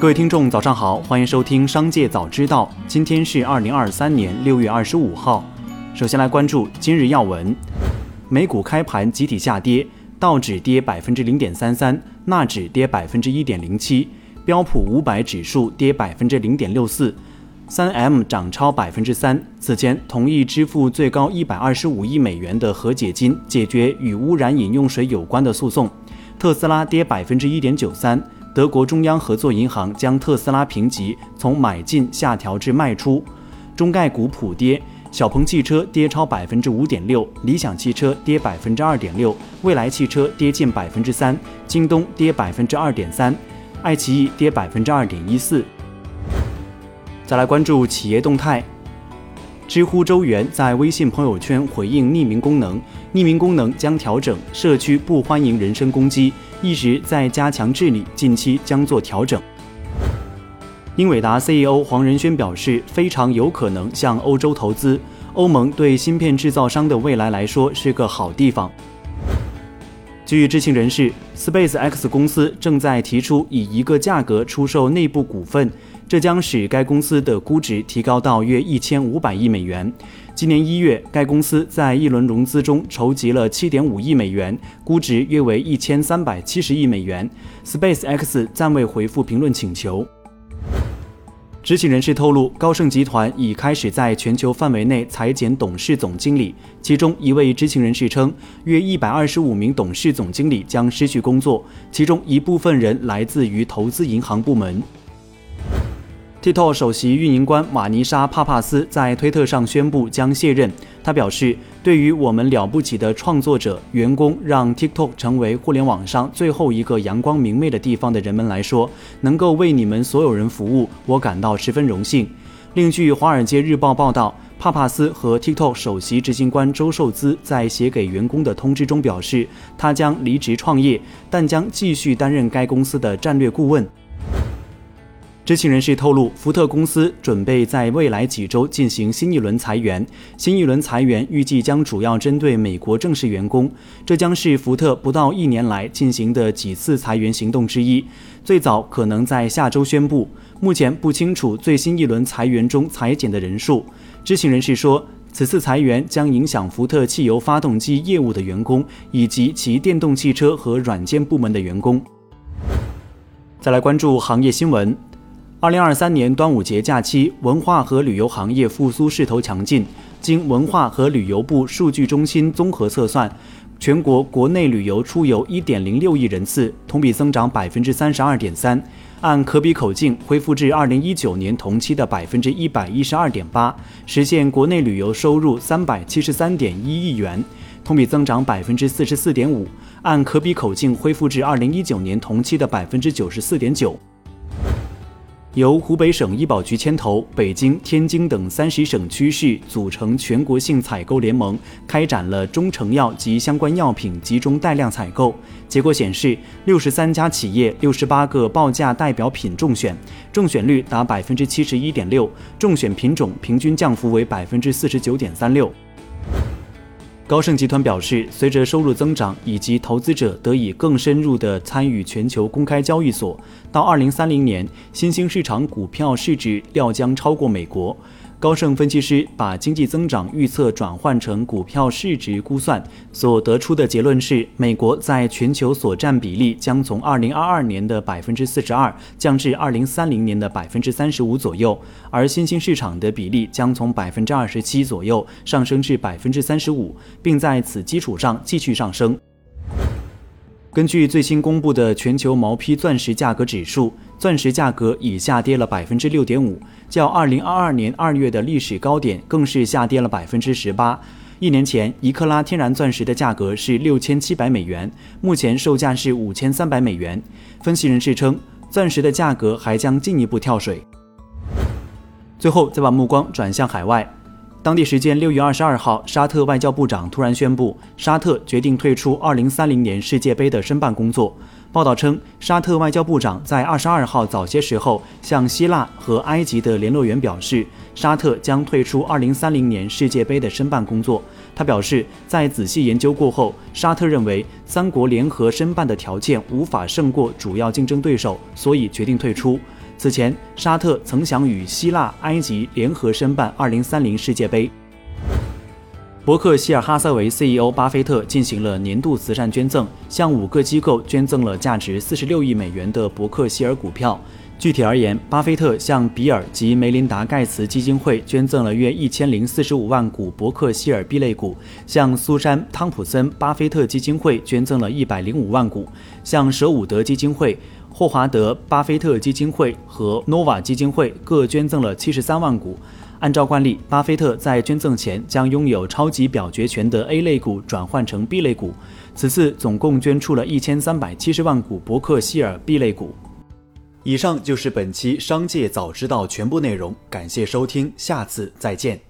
各位听众，早上好，欢迎收听《商界早知道》。今天是二零二三年六月二十五号。首先来关注今日要闻：美股开盘集体下跌，道指跌百分之零点三三，纳指跌百分之一点零七，标普五百指数跌百分之零点六四，三 M 涨超百分之三。此前同意支付最高一百二十五亿美元的和解金，解决与污染饮用水有关的诉讼。特斯拉跌百分之一点九三。德国中央合作银行将特斯拉评级从买进下调至卖出。中概股普跌，小鹏汽车跌超百分之五点六，理想汽车跌百分之二点六，蔚来汽车跌近百分之三，京东跌百分之二点三，爱奇艺跌百分之二点一四。再来关注企业动态。知乎周元在微信朋友圈回应匿名功能，匿名功能将调整，社区不欢迎人身攻击，一直在加强治理，近期将做调整。英伟达 CEO 黄仁勋表示，非常有可能向欧洲投资，欧盟对芯片制造商的未来来说是个好地方。据知情人士，Space X 公司正在提出以一个价格出售内部股份。这将使该公司的估值提高到约一千五百亿美元。今年一月，该公司在一轮融资中筹集了七点五亿美元，估值约为一千三百七十亿美元。Space X 暂未回复评论请求。知情人士透露，高盛集团已开始在全球范围内裁减董事总经理，其中一位知情人士称，约一百二十五名董事总经理将失去工作，其中一部分人来自于投资银行部门。TikTok 首席运营官马尼莎·帕帕斯在推特上宣布将卸任。他表示：“对于我们了不起的创作者、员工，让 TikTok 成为互联网上最后一个阳光明媚的地方的人们来说，能够为你们所有人服务，我感到十分荣幸。”另据《华尔街日报》报道，帕帕斯和 TikTok 首席执行官周受资在写给员工的通知中表示，他将离职创业，但将继续担任该公司的战略顾问。知情人士透露，福特公司准备在未来几周进行新一轮裁员。新一轮裁员预计将主要针对美国正式员工，这将是福特不到一年来进行的几次裁员行动之一。最早可能在下周宣布。目前不清楚最新一轮裁员中裁减的人数。知情人士说，此次裁员将影响福特汽油发动机业务的员工以及其电动汽车和软件部门的员工。再来关注行业新闻。二零二三年端午节假期，文化和旅游行业复苏势头强劲。经文化和旅游部数据中心综合测算，全国国内旅游出游一点零六亿人次，同比增长百分之三十二点三，按可比口径恢复至二零一九年同期的百分之一百一十二点八，实现国内旅游收入三百七十三点一亿元，同比增长百分之四十四点五，按可比口径恢复至二零一九年同期的百分之九十四点九。由湖北省医保局牵头，北京、天津等三十省区市组成全国性采购联盟，开展了中成药及相关药品集中带量采购。结果显示，六十三家企业、六十八个报价代表品中选，中选率达百分之七十一点六，中选品种平均降幅为百分之四十九点三六。高盛集团表示，随着收入增长以及投资者得以更深入地参与全球公开交易所，到2030年，新兴市场股票市值料将超过美国。高盛分析师把经济增长预测转换成股票市值估算，所得出的结论是，美国在全球所占比例将从二零二二年的百分之四十二降至二零三零年的百分之三十五左右，而新兴市场的比例将从百分之二十七左右上升至百分之三十五，并在此基础上继续上升。根据最新公布的全球毛坯钻石价格指数，钻石价格已下跌了百分之六点五，较二零二二年二月的历史高点更是下跌了百分之十八。一年前，一克拉天然钻石的价格是六千七百美元，目前售价是五千三百美元。分析人士称，钻石的价格还将进一步跳水。最后，再把目光转向海外。当地时间六月二十二号，沙特外交部长突然宣布，沙特决定退出二零三零年世界杯的申办工作。报道称，沙特外交部长在二十二号早些时候向希腊和埃及的联络员表示，沙特将退出二零三零年世界杯的申办工作。他表示，在仔细研究过后，沙特认为三国联合申办的条件无法胜过主要竞争对手，所以决定退出。此前，沙特曾想与希腊、埃及联合申办2030世界杯。伯克希尔哈撒韦 CEO 巴菲特进行了年度慈善捐赠，向五个机构捐赠了价值46亿美元的伯克希尔股票。具体而言，巴菲特向比尔及梅琳达盖茨基金会捐赠了约一千零四十五万股伯克希尔 B 类股，向苏珊汤普森巴菲特基金会捐赠了一百零五万股，向舍伍德基金会、霍华德巴菲特基金会和 Nova 基金会各捐赠了七十三万股。按照惯例，巴菲特在捐赠前将拥有超级表决权的 A 类股转换成 B 类股，此次总共捐出了一千三百七十万股伯克希尔 B 类股。以上就是本期《商界早知道》全部内容，感谢收听，下次再见。